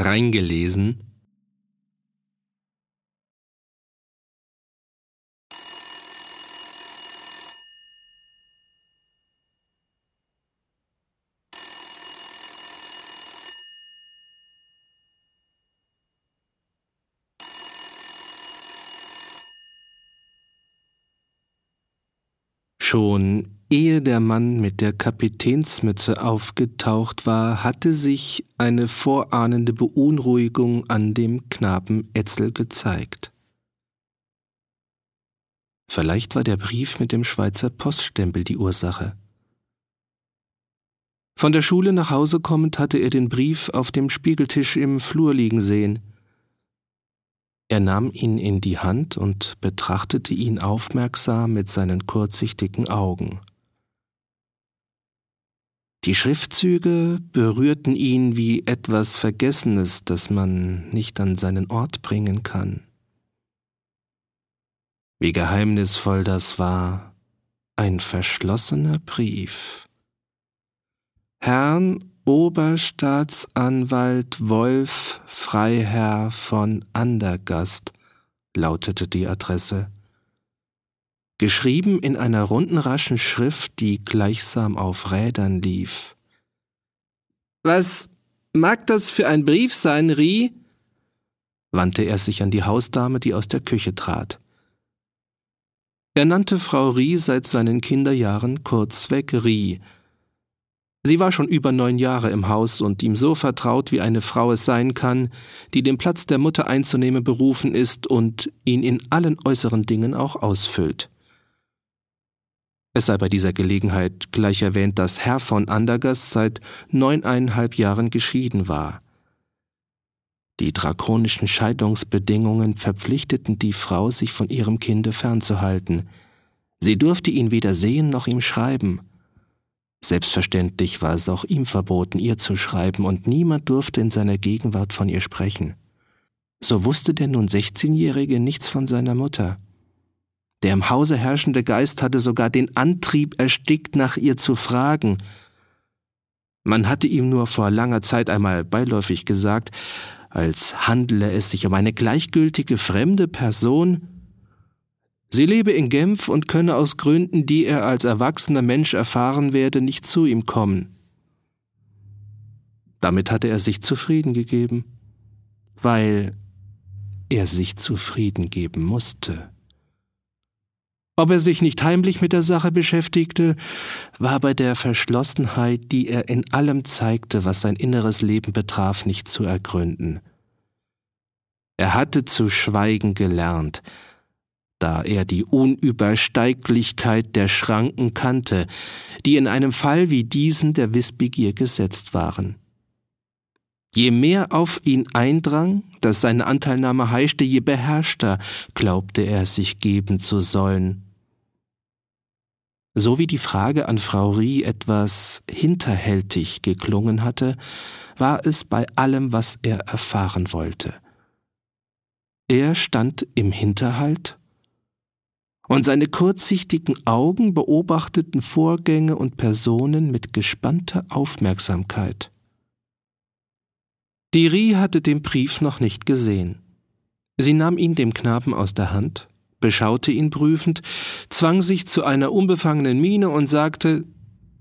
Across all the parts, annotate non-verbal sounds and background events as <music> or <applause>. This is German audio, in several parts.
reingelesen. Schon ehe der Mann mit der Kapitänsmütze aufgetaucht war, hatte sich eine vorahnende Beunruhigung an dem Knaben Etzel gezeigt. Vielleicht war der Brief mit dem Schweizer Poststempel die Ursache. Von der Schule nach Hause kommend hatte er den Brief auf dem Spiegeltisch im Flur liegen sehen. Er nahm ihn in die Hand und betrachtete ihn aufmerksam mit seinen kurzsichtigen Augen. Die Schriftzüge berührten ihn wie etwas Vergessenes, das man nicht an seinen Ort bringen kann. Wie geheimnisvoll das war, ein verschlossener Brief. Herrn Oberstaatsanwalt Wolf Freiherr von Andergast lautete die Adresse. Geschrieben in einer runden raschen Schrift, die gleichsam auf Rädern lief. Was mag das für ein Brief sein, Rie? wandte er sich an die Hausdame, die aus der Küche trat. Er nannte Frau Rie seit seinen Kinderjahren kurzweg Rie, Sie war schon über neun Jahre im Haus und ihm so vertraut, wie eine Frau es sein kann, die den Platz der Mutter einzunehmen berufen ist und ihn in allen äußeren Dingen auch ausfüllt. Es sei bei dieser Gelegenheit gleich erwähnt, dass Herr von Andergast seit neuneinhalb Jahren geschieden war. Die drakonischen Scheidungsbedingungen verpflichteten die Frau, sich von ihrem Kinde fernzuhalten. Sie durfte ihn weder sehen noch ihm schreiben. Selbstverständlich war es auch ihm verboten, ihr zu schreiben, und niemand durfte in seiner Gegenwart von ihr sprechen. So wusste der nun sechzehnjährige nichts von seiner Mutter. Der im Hause herrschende Geist hatte sogar den Antrieb erstickt, nach ihr zu fragen. Man hatte ihm nur vor langer Zeit einmal beiläufig gesagt, als handele es sich um eine gleichgültige fremde Person, Sie lebe in Genf und könne aus Gründen, die er als erwachsener Mensch erfahren werde, nicht zu ihm kommen. Damit hatte er sich zufrieden gegeben, weil er sich zufrieden geben musste. Ob er sich nicht heimlich mit der Sache beschäftigte, war bei der Verschlossenheit, die er in allem zeigte, was sein inneres Leben betraf, nicht zu ergründen. Er hatte zu schweigen gelernt, da er die Unübersteiglichkeit der Schranken kannte, die in einem Fall wie diesen der Wissbegier gesetzt waren. Je mehr auf ihn eindrang, dass seine Anteilnahme heischte, je beherrschter glaubte er sich geben zu sollen. So wie die Frage an Frau Rie etwas hinterhältig geklungen hatte, war es bei allem, was er erfahren wollte. Er stand im Hinterhalt und seine kurzsichtigen Augen beobachteten Vorgänge und Personen mit gespannter Aufmerksamkeit. Die Rie hatte den Brief noch nicht gesehen. Sie nahm ihn dem Knaben aus der Hand, beschaute ihn prüfend, zwang sich zu einer unbefangenen Miene und sagte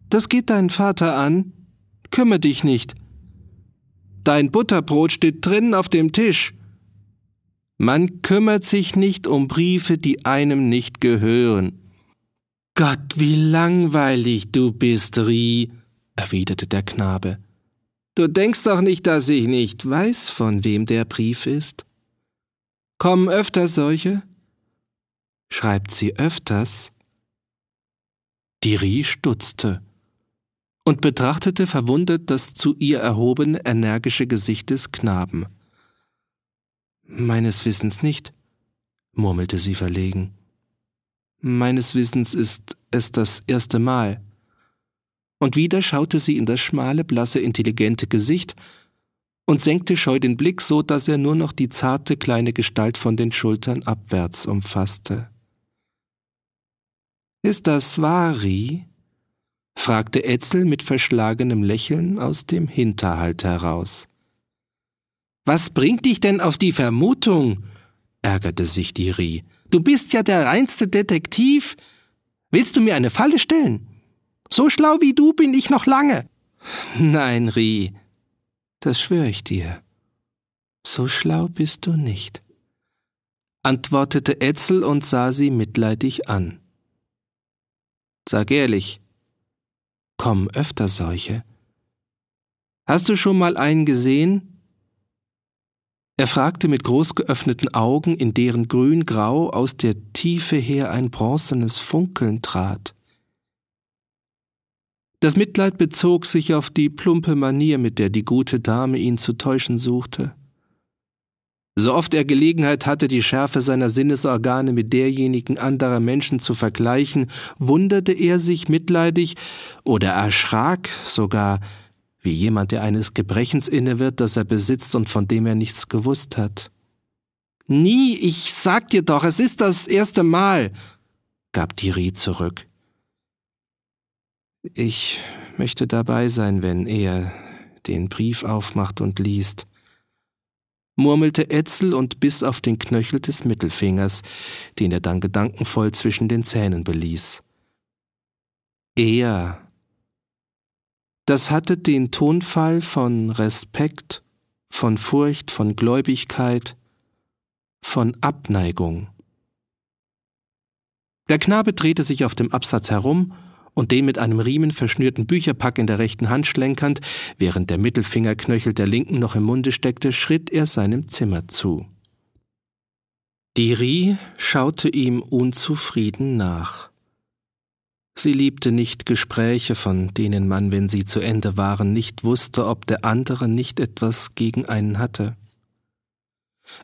Das geht deinen Vater an. Kümme dich nicht. Dein Butterbrot steht drinnen auf dem Tisch. Man kümmert sich nicht um Briefe, die einem nicht gehören. Gott, wie langweilig du bist, Rie, erwiderte der Knabe. Du denkst doch nicht, dass ich nicht weiß, von wem der Brief ist? Kommen öfter solche? Schreibt sie öfters? Die Rie stutzte und betrachtete verwundert das zu ihr erhobene, energische Gesicht des Knaben. Meines Wissens nicht, murmelte sie verlegen. Meines Wissens ist es das erste Mal. Und wieder schaute sie in das schmale, blasse, intelligente Gesicht und senkte scheu den Blick so, dass er nur noch die zarte kleine Gestalt von den Schultern abwärts umfasste. Ist das Vari? fragte Etzel mit verschlagenem Lächeln aus dem Hinterhalt heraus. Was bringt dich denn auf die Vermutung? ärgerte sich die Rie. Du bist ja der reinste Detektiv. Willst du mir eine Falle stellen? So schlau wie du bin ich noch lange. Nein, Rie, das schwöre ich dir. So schlau bist du nicht, antwortete Etzel und sah sie mitleidig an. Sag ehrlich, kommen öfter solche? Hast du schon mal einen gesehen, er fragte mit groß geöffneten Augen, in deren grün-grau aus der Tiefe her ein bronzenes Funkeln trat. Das Mitleid bezog sich auf die plumpe Manier, mit der die gute Dame ihn zu täuschen suchte. So oft er Gelegenheit hatte, die Schärfe seiner Sinnesorgane mit derjenigen anderer Menschen zu vergleichen, wunderte er sich mitleidig oder erschrak sogar, wie jemand, der eines Gebrechens inne wird, das er besitzt und von dem er nichts gewusst hat. Nie, ich sag dir doch, es ist das erste Mal, gab Thierry zurück. Ich möchte dabei sein, wenn er den Brief aufmacht und liest, murmelte Etzel und biss auf den Knöchel des Mittelfingers, den er dann gedankenvoll zwischen den Zähnen beließ. Er das hatte den Tonfall von Respekt, von Furcht, von Gläubigkeit, von Abneigung. Der Knabe drehte sich auf dem Absatz herum und den mit einem Riemen verschnürten Bücherpack in der rechten Hand schlenkernd, während der Mittelfingerknöchel der linken noch im Munde steckte, schritt er seinem Zimmer zu. Die Rie schaute ihm unzufrieden nach. Sie liebte nicht Gespräche, von denen man, wenn sie zu Ende waren, nicht wusste, ob der andere nicht etwas gegen einen hatte.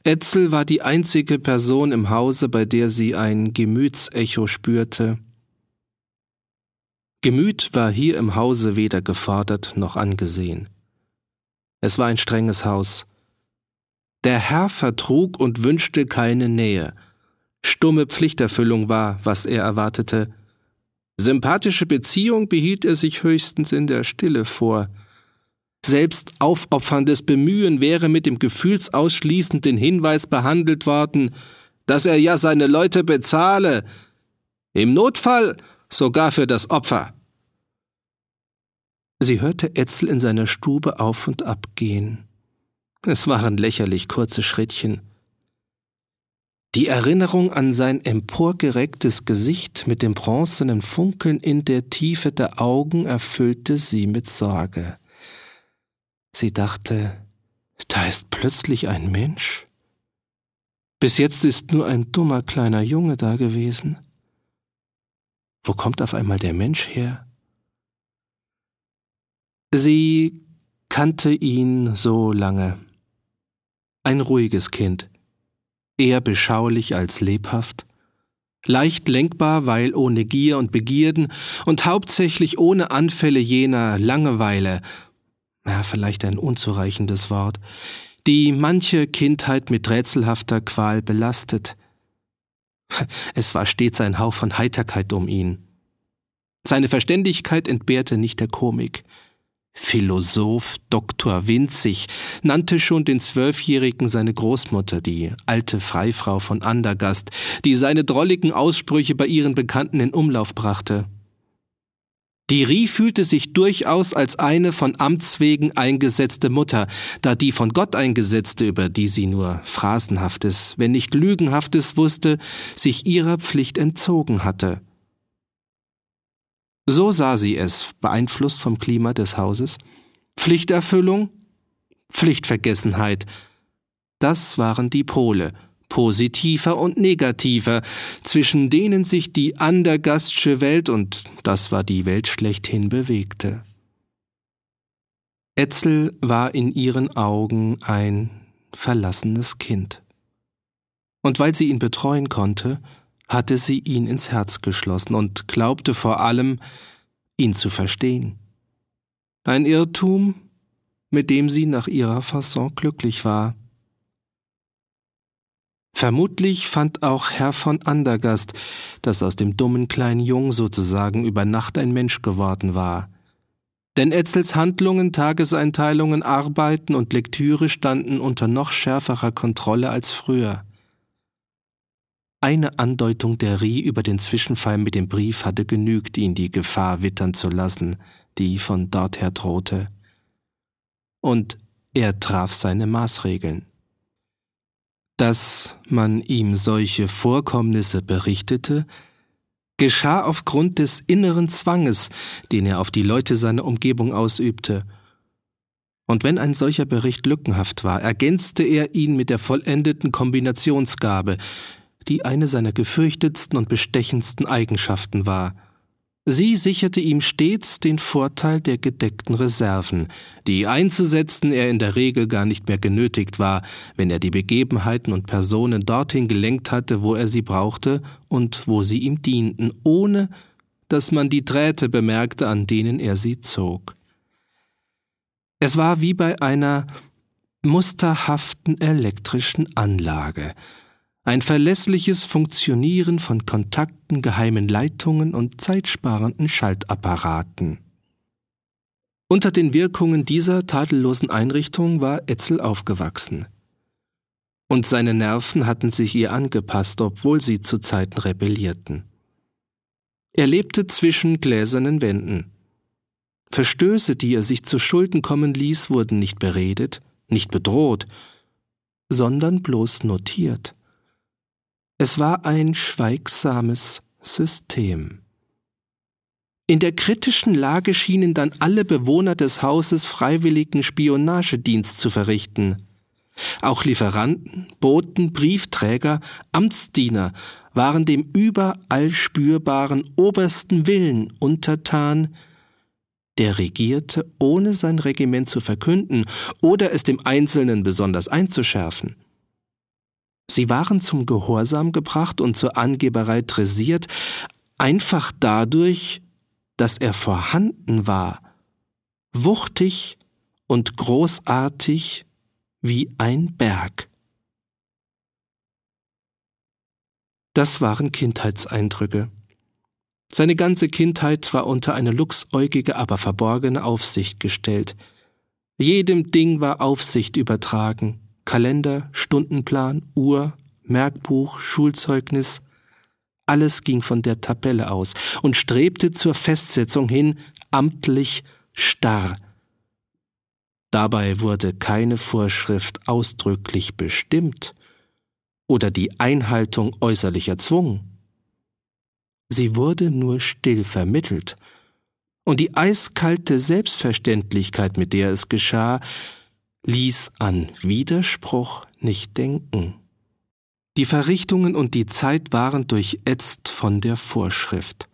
Etzel war die einzige Person im Hause, bei der sie ein Gemütsecho spürte. Gemüt war hier im Hause weder gefordert noch angesehen. Es war ein strenges Haus. Der Herr vertrug und wünschte keine Nähe. Stumme Pflichterfüllung war, was er erwartete, Sympathische Beziehung behielt er sich höchstens in der Stille vor. Selbst aufopferndes Bemühen wäre mit dem gefühlsausschließenden Hinweis behandelt worden, dass er ja seine Leute bezahle, im Notfall sogar für das Opfer. Sie hörte Etzel in seiner Stube auf und ab gehen. Es waren lächerlich kurze Schrittchen. Die Erinnerung an sein emporgerecktes Gesicht mit dem bronzenen Funkeln in der Tiefe der Augen erfüllte sie mit Sorge. Sie dachte, da ist plötzlich ein Mensch. Bis jetzt ist nur ein dummer kleiner Junge da gewesen. Wo kommt auf einmal der Mensch her? Sie kannte ihn so lange. Ein ruhiges Kind, eher beschaulich als lebhaft, leicht lenkbar, weil ohne Gier und Begierden und hauptsächlich ohne Anfälle jener Langeweile, ja, vielleicht ein unzureichendes Wort, die manche Kindheit mit rätselhafter Qual belastet. <laughs> Es war stets ein Hauch von Heiterkeit um ihn. Seine Verständigkeit entbehrte nicht der Komik. Philosoph Dr. Winzig nannte schon den Zwölfjährigen seine Großmutter, die alte Freifrau von Andergast, die seine drolligen Aussprüche bei ihren Bekannten in Umlauf brachte. Die Rie fühlte sich durchaus als eine von Amts wegen eingesetzte Mutter, da die von Gott eingesetzte, über die sie nur Phrasenhaftes, wenn nicht Lügenhaftes wusste, sich ihrer Pflicht entzogen hatte. So sah sie es, beeinflusst vom Klima des Hauses. Pflichterfüllung, Pflichtvergessenheit. Das waren die Pole, positiver und negativer, zwischen denen sich die andergastsche Welt, und das war die Welt schlechthin, bewegte. Etzel war in ihren Augen ein verlassenes Kind. Und weil sie ihn betreuen konnte, hatte sie ihn ins Herz geschlossen und glaubte vor allem, ihn zu verstehen. Ein Irrtum, mit dem sie nach ihrer Fasson glücklich war. Vermutlich fand auch Herr von Andergast, dass aus dem dummen kleinen Jung sozusagen über Nacht ein Mensch geworden war. Denn Etzels Handlungen, Tageseinteilungen, Arbeiten und Lektüre standen unter noch schärferer Kontrolle als früher. Eine Andeutung der Rie über den Zwischenfall mit dem Brief hatte genügt, ihn die Gefahr wittern zu lassen, die von dorther drohte. Und er traf seine Maßregeln. Dass man ihm solche Vorkommnisse berichtete, geschah aufgrund des inneren Zwanges, den er auf die Leute seiner Umgebung ausübte. Und wenn ein solcher Bericht lückenhaft war, ergänzte er ihn mit der vollendeten Kombinationsgabe, die eine seiner gefürchtetsten und bestechendsten Eigenschaften war. Sie sicherte ihm stets den Vorteil der gedeckten Reserven, die einzusetzen er in der Regel gar nicht mehr genötigt war, wenn er die Begebenheiten und Personen dorthin gelenkt hatte, wo er sie brauchte und wo sie ihm dienten, ohne dass man die Drähte bemerkte, an denen er sie zog. Es war wie bei einer musterhaften elektrischen Anlage, ein verlässliches Funktionieren von Kontakten, geheimen Leitungen und zeitsparenden Schaltapparaten. Unter den Wirkungen dieser tadellosen Einrichtung war Etzel aufgewachsen. Und seine Nerven hatten sich ihr angepasst, obwohl sie zu Zeiten rebellierten. Er lebte zwischen gläsernen Wänden. Verstöße, die er sich zu Schulden kommen ließ, wurden nicht beredet, nicht bedroht, sondern bloß notiert. Es war ein schweigsames System. In der kritischen Lage schienen dann alle Bewohner des Hauses freiwilligen Spionagedienst zu verrichten. Auch Lieferanten, Boten, Briefträger, Amtsdiener waren dem überall spürbaren obersten Willen untertan, der regierte, ohne sein Regiment zu verkünden oder es dem Einzelnen besonders einzuschärfen. Sie waren zum Gehorsam gebracht und zur Angeberei dressiert, einfach dadurch, dass er vorhanden war, wuchtig und großartig wie ein Berg. Das waren Kindheitseindrücke. Seine ganze Kindheit war unter eine luchsäugige, aber verborgene Aufsicht gestellt. Jedem Ding war Aufsicht übertragen, Kalender, Stundenplan, Uhr, Merkbuch, Schulzeugnis, alles ging von der Tabelle aus und strebte zur Festsetzung hin, amtlich starr. Dabei wurde keine Vorschrift ausdrücklich bestimmt oder die Einhaltung äußerlich erzwungen. Sie wurde nur still vermittelt, und die eiskalte Selbstverständlichkeit, mit der es geschah, ließ an Widerspruch nicht denken. Die Verrichtungen und die Zeit waren durchätzt von der Vorschrift.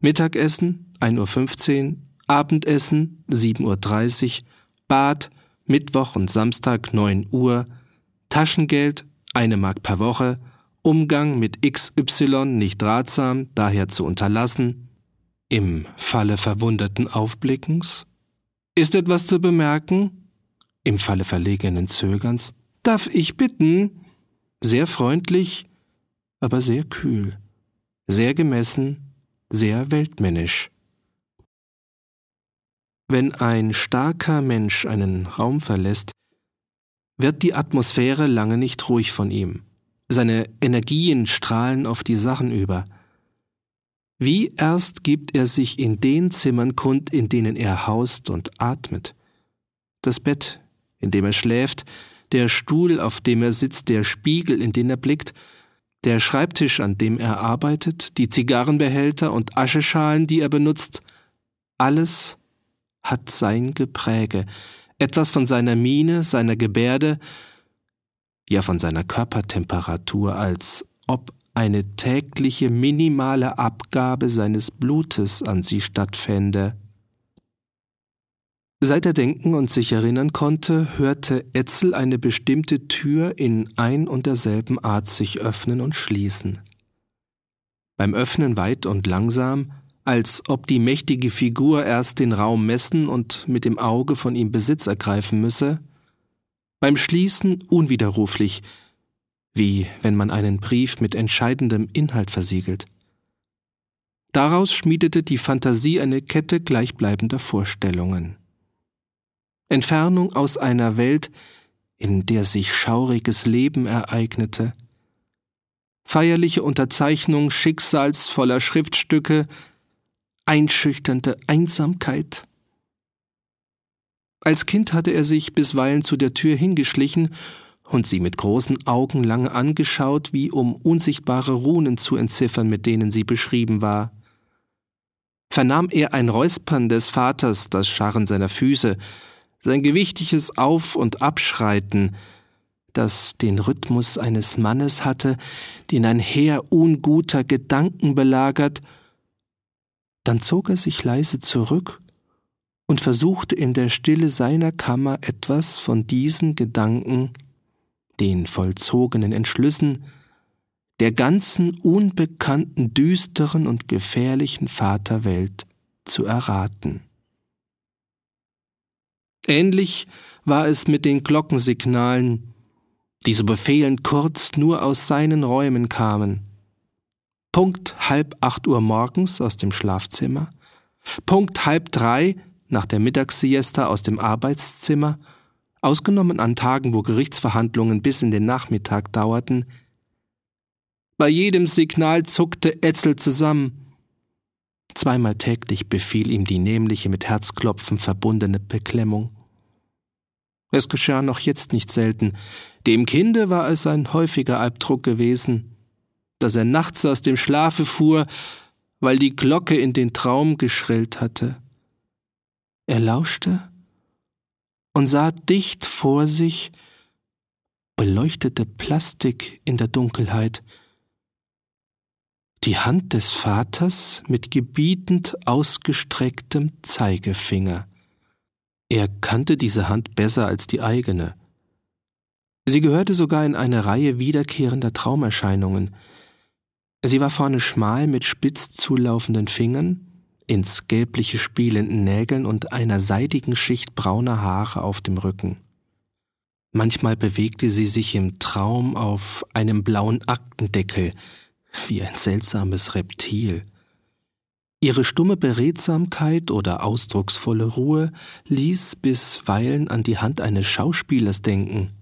Mittagessen 1.15 Uhr, Abendessen 7.30 Uhr, Bad Mittwoch und Samstag 9 Uhr, Taschengeld eine Mark per Woche, Umgang mit XY nicht ratsam, daher zu unterlassen, im Falle verwunderten Aufblickens. Ist etwas zu bemerken? Im Falle verlegenen Zögerns, darf ich bitten? Sehr freundlich, aber sehr kühl, sehr gemessen, sehr weltmännisch. Wenn ein starker Mensch einen Raum verlässt, wird die Atmosphäre lange nicht ruhig von ihm. Seine Energien strahlen auf die Sachen über. Wie erst gibt er sich in den Zimmern kund, in denen er haust und atmet. Das Bett, in dem er schläft, der Stuhl, auf dem er sitzt, der Spiegel, in den er blickt, der Schreibtisch, an dem er arbeitet, die Zigarrenbehälter und Ascheschalen, die er benutzt, alles hat sein Gepräge, etwas von seiner Miene, seiner Gebärde, ja von seiner Körpertemperatur, als ob eine tägliche minimale Abgabe seines Blutes an sie stattfände. Seit er denken und sich erinnern konnte, hörte Etzel eine bestimmte Tür in ein und derselben Art sich öffnen und schließen. Beim Öffnen weit und langsam, als ob die mächtige Figur erst den Raum messen und mit dem Auge von ihm Besitz ergreifen müsse, beim Schließen unwiderruflich, wie wenn man einen Brief mit entscheidendem Inhalt versiegelt. Daraus schmiedete die Fantasie eine Kette gleichbleibender Vorstellungen. Entfernung aus einer Welt, in der sich schauriges Leben ereignete, feierliche Unterzeichnung schicksalsvoller Schriftstücke, einschüchternde Einsamkeit. Als Kind hatte er sich bisweilen zu der Tür hingeschlichen und sie mit großen Augen lange angeschaut, wie um unsichtbare Runen zu entziffern, mit denen sie beschrieben war. Vernahm er ein Räuspern des Vaters, das Scharren seiner Füße, sein gewichtiges Auf- und Abschreiten, das den Rhythmus eines Mannes hatte, den ein Heer unguter Gedanken belagert, dann zog er sich leise zurück und versuchte in der Stille seiner Kammer etwas von diesen Gedanken, den vollzogenen Entschlüssen, der ganzen unbekannten, düsteren und gefährlichen Vaterwelt zu erraten. Ähnlich war es mit den Glockensignalen, die so befehlend kurz nur aus seinen Räumen kamen. Punkt halb acht Uhr morgens aus dem Schlafzimmer, Punkt halb drei nach der Mittagssiesta aus dem Arbeitszimmer, ausgenommen an Tagen, wo Gerichtsverhandlungen bis in den Nachmittag dauerten. Bei jedem Signal zuckte Etzel zusammen. Zweimal täglich befiel ihm die nämliche mit Herzklopfen verbundene Beklemmung. Es geschah noch jetzt nicht selten. Dem Kinde war es ein häufiger Albdruck gewesen, dass er nachts aus dem Schlafe fuhr, weil die Glocke in den Traum geschrillt hatte. Er lauschte und sah dicht vor sich beleuchtete Plastik in der Dunkelheit, die Hand des Vaters mit gebietend ausgestrecktem Zeigefinger. Er kannte diese Hand besser als die eigene. Sie gehörte sogar in eine Reihe wiederkehrender Traumerscheinungen. Sie war vorne schmal mit spitz zulaufenden Fingern, ins gelbliche spielenden Nägeln und einer seidigen Schicht brauner Haare auf dem Rücken. Manchmal bewegte sie sich im Traum auf einem blauen Aktendeckel, wie ein seltsames Reptil. Ihre stumme Beredsamkeit oder ausdrucksvolle Ruhe ließ bisweilen an die Hand eines Schauspielers denken,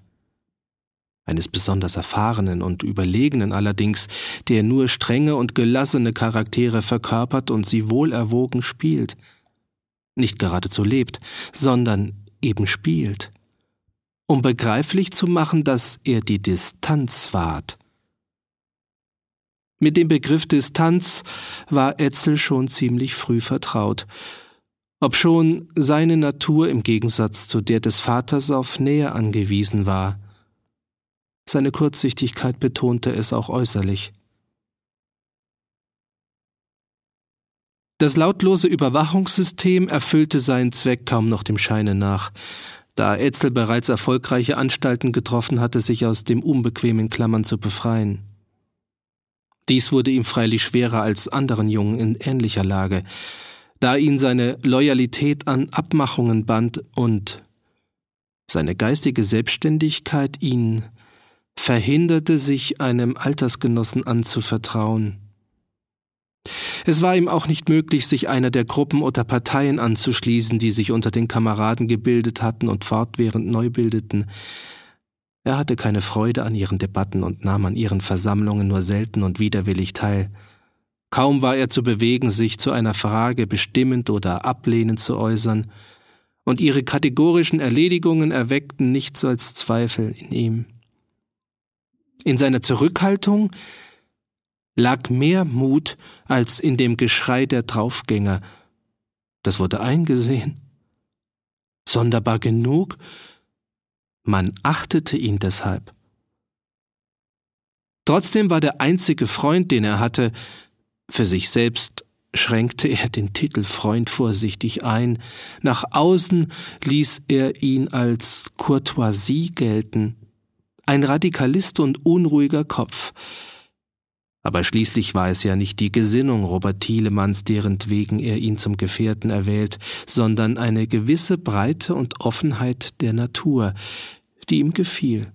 eines besonders erfahrenen und überlegenen allerdings, der nur strenge und gelassene Charaktere verkörpert und sie wohlerwogen spielt, nicht geradezu lebt, sondern eben spielt, um begreiflich zu machen, dass er die Distanz wahrt, mit dem Begriff Distanz war Etzel schon ziemlich früh vertraut, obschon seine Natur im Gegensatz zu der des Vaters auf Nähe angewiesen war. Seine Kurzsichtigkeit betonte es auch äußerlich. Das lautlose Überwachungssystem erfüllte seinen Zweck kaum noch dem Scheine nach, da Etzel bereits erfolgreiche Anstalten getroffen hatte, sich aus dem unbequemen Klammern zu befreien. Dies wurde ihm freilich schwerer als anderen Jungen in ähnlicher Lage, da ihn seine Loyalität an Abmachungen band und seine geistige Selbstständigkeit ihn verhinderte, sich einem Altersgenossen anzuvertrauen. Es war ihm auch nicht möglich, sich einer der Gruppen oder Parteien anzuschließen, die sich unter den Kameraden gebildet hatten und fortwährend neu bildeten. Er hatte keine Freude an ihren Debatten und nahm an ihren Versammlungen nur selten und widerwillig teil. Kaum war er zu bewegen, sich zu einer Frage bestimmend oder ablehnend zu äußern, und ihre kategorischen Erledigungen erweckten nichts als Zweifel in ihm. In seiner Zurückhaltung lag mehr Mut als in dem Geschrei der Draufgänger. Das wurde eingesehen. Sonderbar genug, man achtete ihn deshalb. Trotzdem war der einzige Freund, den er hatte, für sich selbst schränkte er den Titel Freund vorsichtig ein, nach außen ließ er ihn als Courtoisie gelten, ein Radikalist und unruhiger Kopf. Aber schließlich war es ja nicht die Gesinnung Robert Thielemanns, derentwegen er ihn zum Gefährten erwählt, sondern eine gewisse Breite und Offenheit der Natur, die ihm gefiel.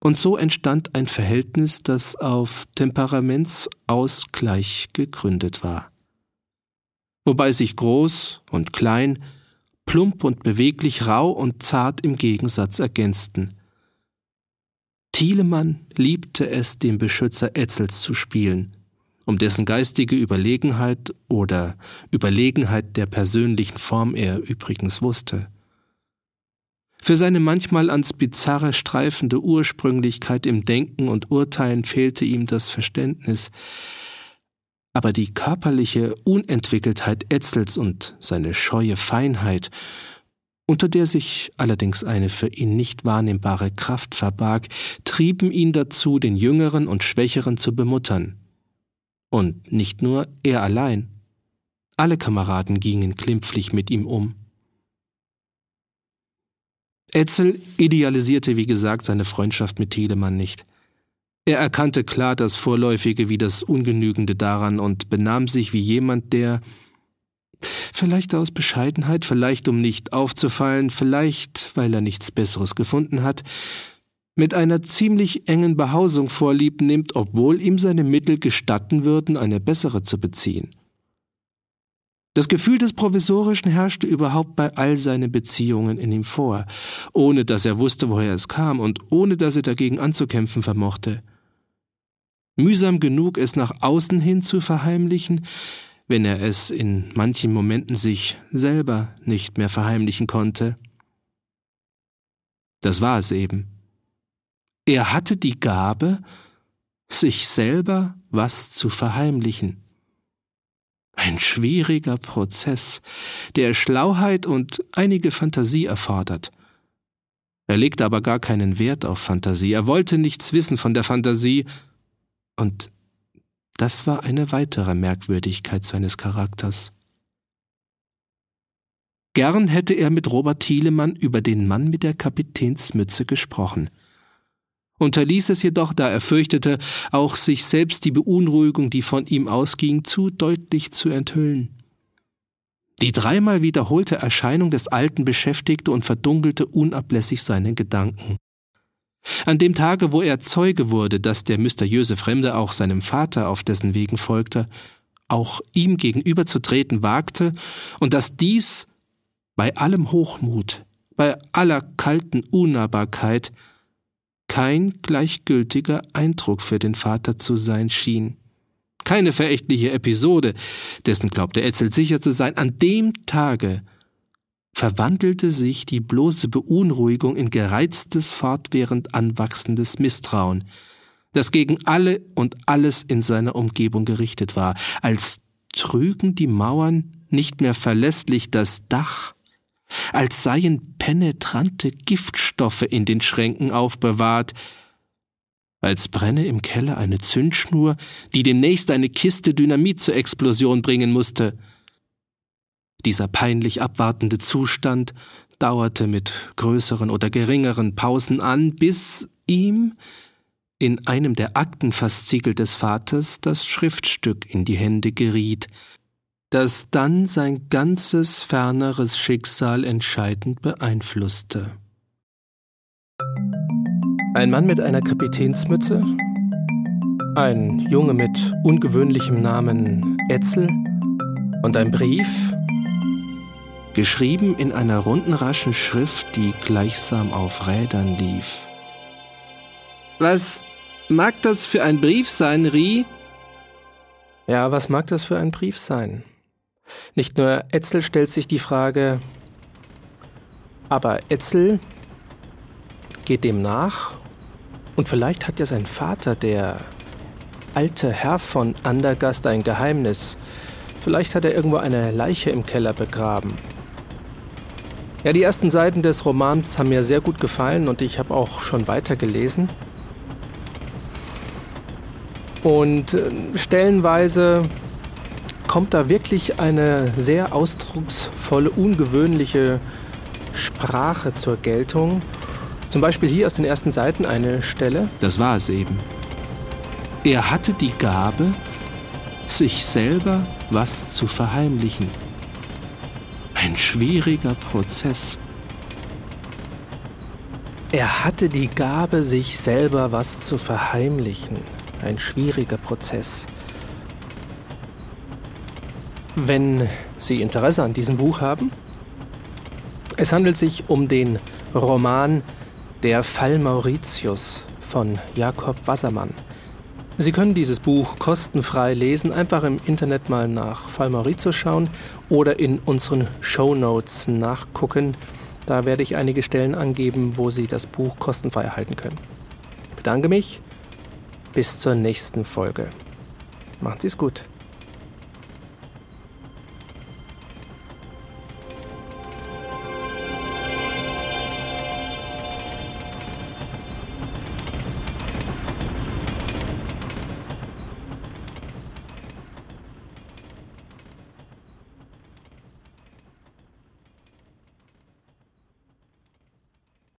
Und so entstand ein Verhältnis, das auf Temperamentsausgleich gegründet war. Wobei sich groß und klein, plump und beweglich, rau und zart im Gegensatz ergänzten. Thielemann liebte es, den Beschützer Etzels zu spielen, um dessen geistige Überlegenheit oder Überlegenheit der persönlichen Form er übrigens wusste. Für seine manchmal ans Bizarre streifende Ursprünglichkeit im Denken und Urteilen fehlte ihm das Verständnis, aber die körperliche Unentwickeltheit Etzels und seine scheue Feinheit, unter der sich allerdings eine für ihn nicht wahrnehmbare Kraft verbarg, trieben ihn dazu, den Jüngeren und Schwächeren zu bemuttern. Und nicht nur er allein. Alle Kameraden gingen klimpflich mit ihm um. Etzel idealisierte, wie gesagt, seine Freundschaft mit Telemann nicht. Er erkannte klar das Vorläufige wie das Ungenügende daran und benahm sich wie jemand, der vielleicht aus Bescheidenheit, vielleicht um nicht aufzufallen, vielleicht weil er nichts Besseres gefunden hat, mit einer ziemlich engen Behausung vorlieb nimmt, obwohl ihm seine Mittel gestatten würden, eine bessere zu beziehen. Das Gefühl des Provisorischen herrschte überhaupt bei all seinen Beziehungen in ihm vor, ohne dass er wusste, woher es kam und ohne dass er dagegen anzukämpfen vermochte. Mühsam genug, es nach außen hin zu verheimlichen, wenn er es in manchen Momenten sich selber nicht mehr verheimlichen konnte. Das war es eben. Er hatte die Gabe, sich selber was zu verheimlichen. Ein schwieriger Prozess, der Schlauheit und einige Fantasie erfordert. Er legte aber gar keinen Wert auf Fantasie, er wollte nichts wissen von der Fantasie, und das war eine weitere Merkwürdigkeit seines Charakters. Gern hätte er mit Robert Thielemann über den Mann mit der Kapitänsmütze gesprochen – unterließ es jedoch, da er fürchtete, auch sich selbst die Beunruhigung, die von ihm ausging, zu deutlich zu enthüllen. Die dreimal wiederholte Erscheinung des Alten beschäftigte und verdunkelte unablässig seine Gedanken. An dem Tage, wo er Zeuge wurde, dass der mysteriöse Fremde auch seinem Vater auf dessen Wegen folgte, auch ihm gegenüberzutreten wagte und dass dies bei allem Hochmut, bei aller kalten Unnahbarkeit kein gleichgültiger Eindruck für den Vater zu sein schien. Keine verächtliche Episode, dessen glaubte Etzel sicher zu sein. An dem Tage verwandelte sich die bloße Beunruhigung in gereiztes, fortwährend anwachsendes Misstrauen, das gegen alle und alles in seiner Umgebung gerichtet war, als trügen die Mauern nicht mehr verlässlich das Dach, als seien penetrante Giftstoffe in den Schränken aufbewahrt, als brenne im Keller eine Zündschnur, die demnächst eine Kiste Dynamit zur Explosion bringen musste. Dieser peinlich abwartende Zustand dauerte mit größeren oder geringeren Pausen an, bis ihm in einem der Aktenfaszikel des Vaters das Schriftstück in die Hände geriet, das dann sein ganzes ferneres Schicksal entscheidend beeinflusste. Ein Mann mit einer Kapitänsmütze, ein Junge mit ungewöhnlichem Namen Etzel und ein Brief, geschrieben in einer runden raschen Schrift, die gleichsam auf Rädern lief. Was mag das für ein Brief sein, Rie? Ja, was mag das für ein Brief sein? Nicht nur Etzel stellt sich die Frage, aber Etzel geht dem nach und vielleicht hat ja sein Vater, der alte Herr von Andergast, ein Geheimnis. Vielleicht hat er irgendwo eine Leiche im Keller begraben. Ja, die ersten Seiten des Romans haben mir sehr gut gefallen und ich habe auch schon weitergelesen. Und äh, stellenweise kommt da wirklich eine sehr ausdrucksvolle, ungewöhnliche Sprache zur Geltung. Zum Beispiel hier aus den ersten Seiten eine Stelle. Das war es eben. Er hatte die Gabe, sich selber was zu verheimlichen. Ein schwieriger Prozess. Er hatte die Gabe, sich selber was zu verheimlichen. Ein schwieriger Prozess. Wenn Sie Interesse an diesem Buch haben, es handelt sich um den Roman Der Fall Mauritius von Jakob Wassermann. Sie können dieses Buch kostenfrei lesen, einfach im Internet mal nach Fall Mauritius schauen oder in unseren Show Notes nachgucken. Da werde ich einige Stellen angeben, wo Sie das Buch kostenfrei erhalten können. Ich bedanke mich. Bis zur nächsten Folge. Machen Sie es gut.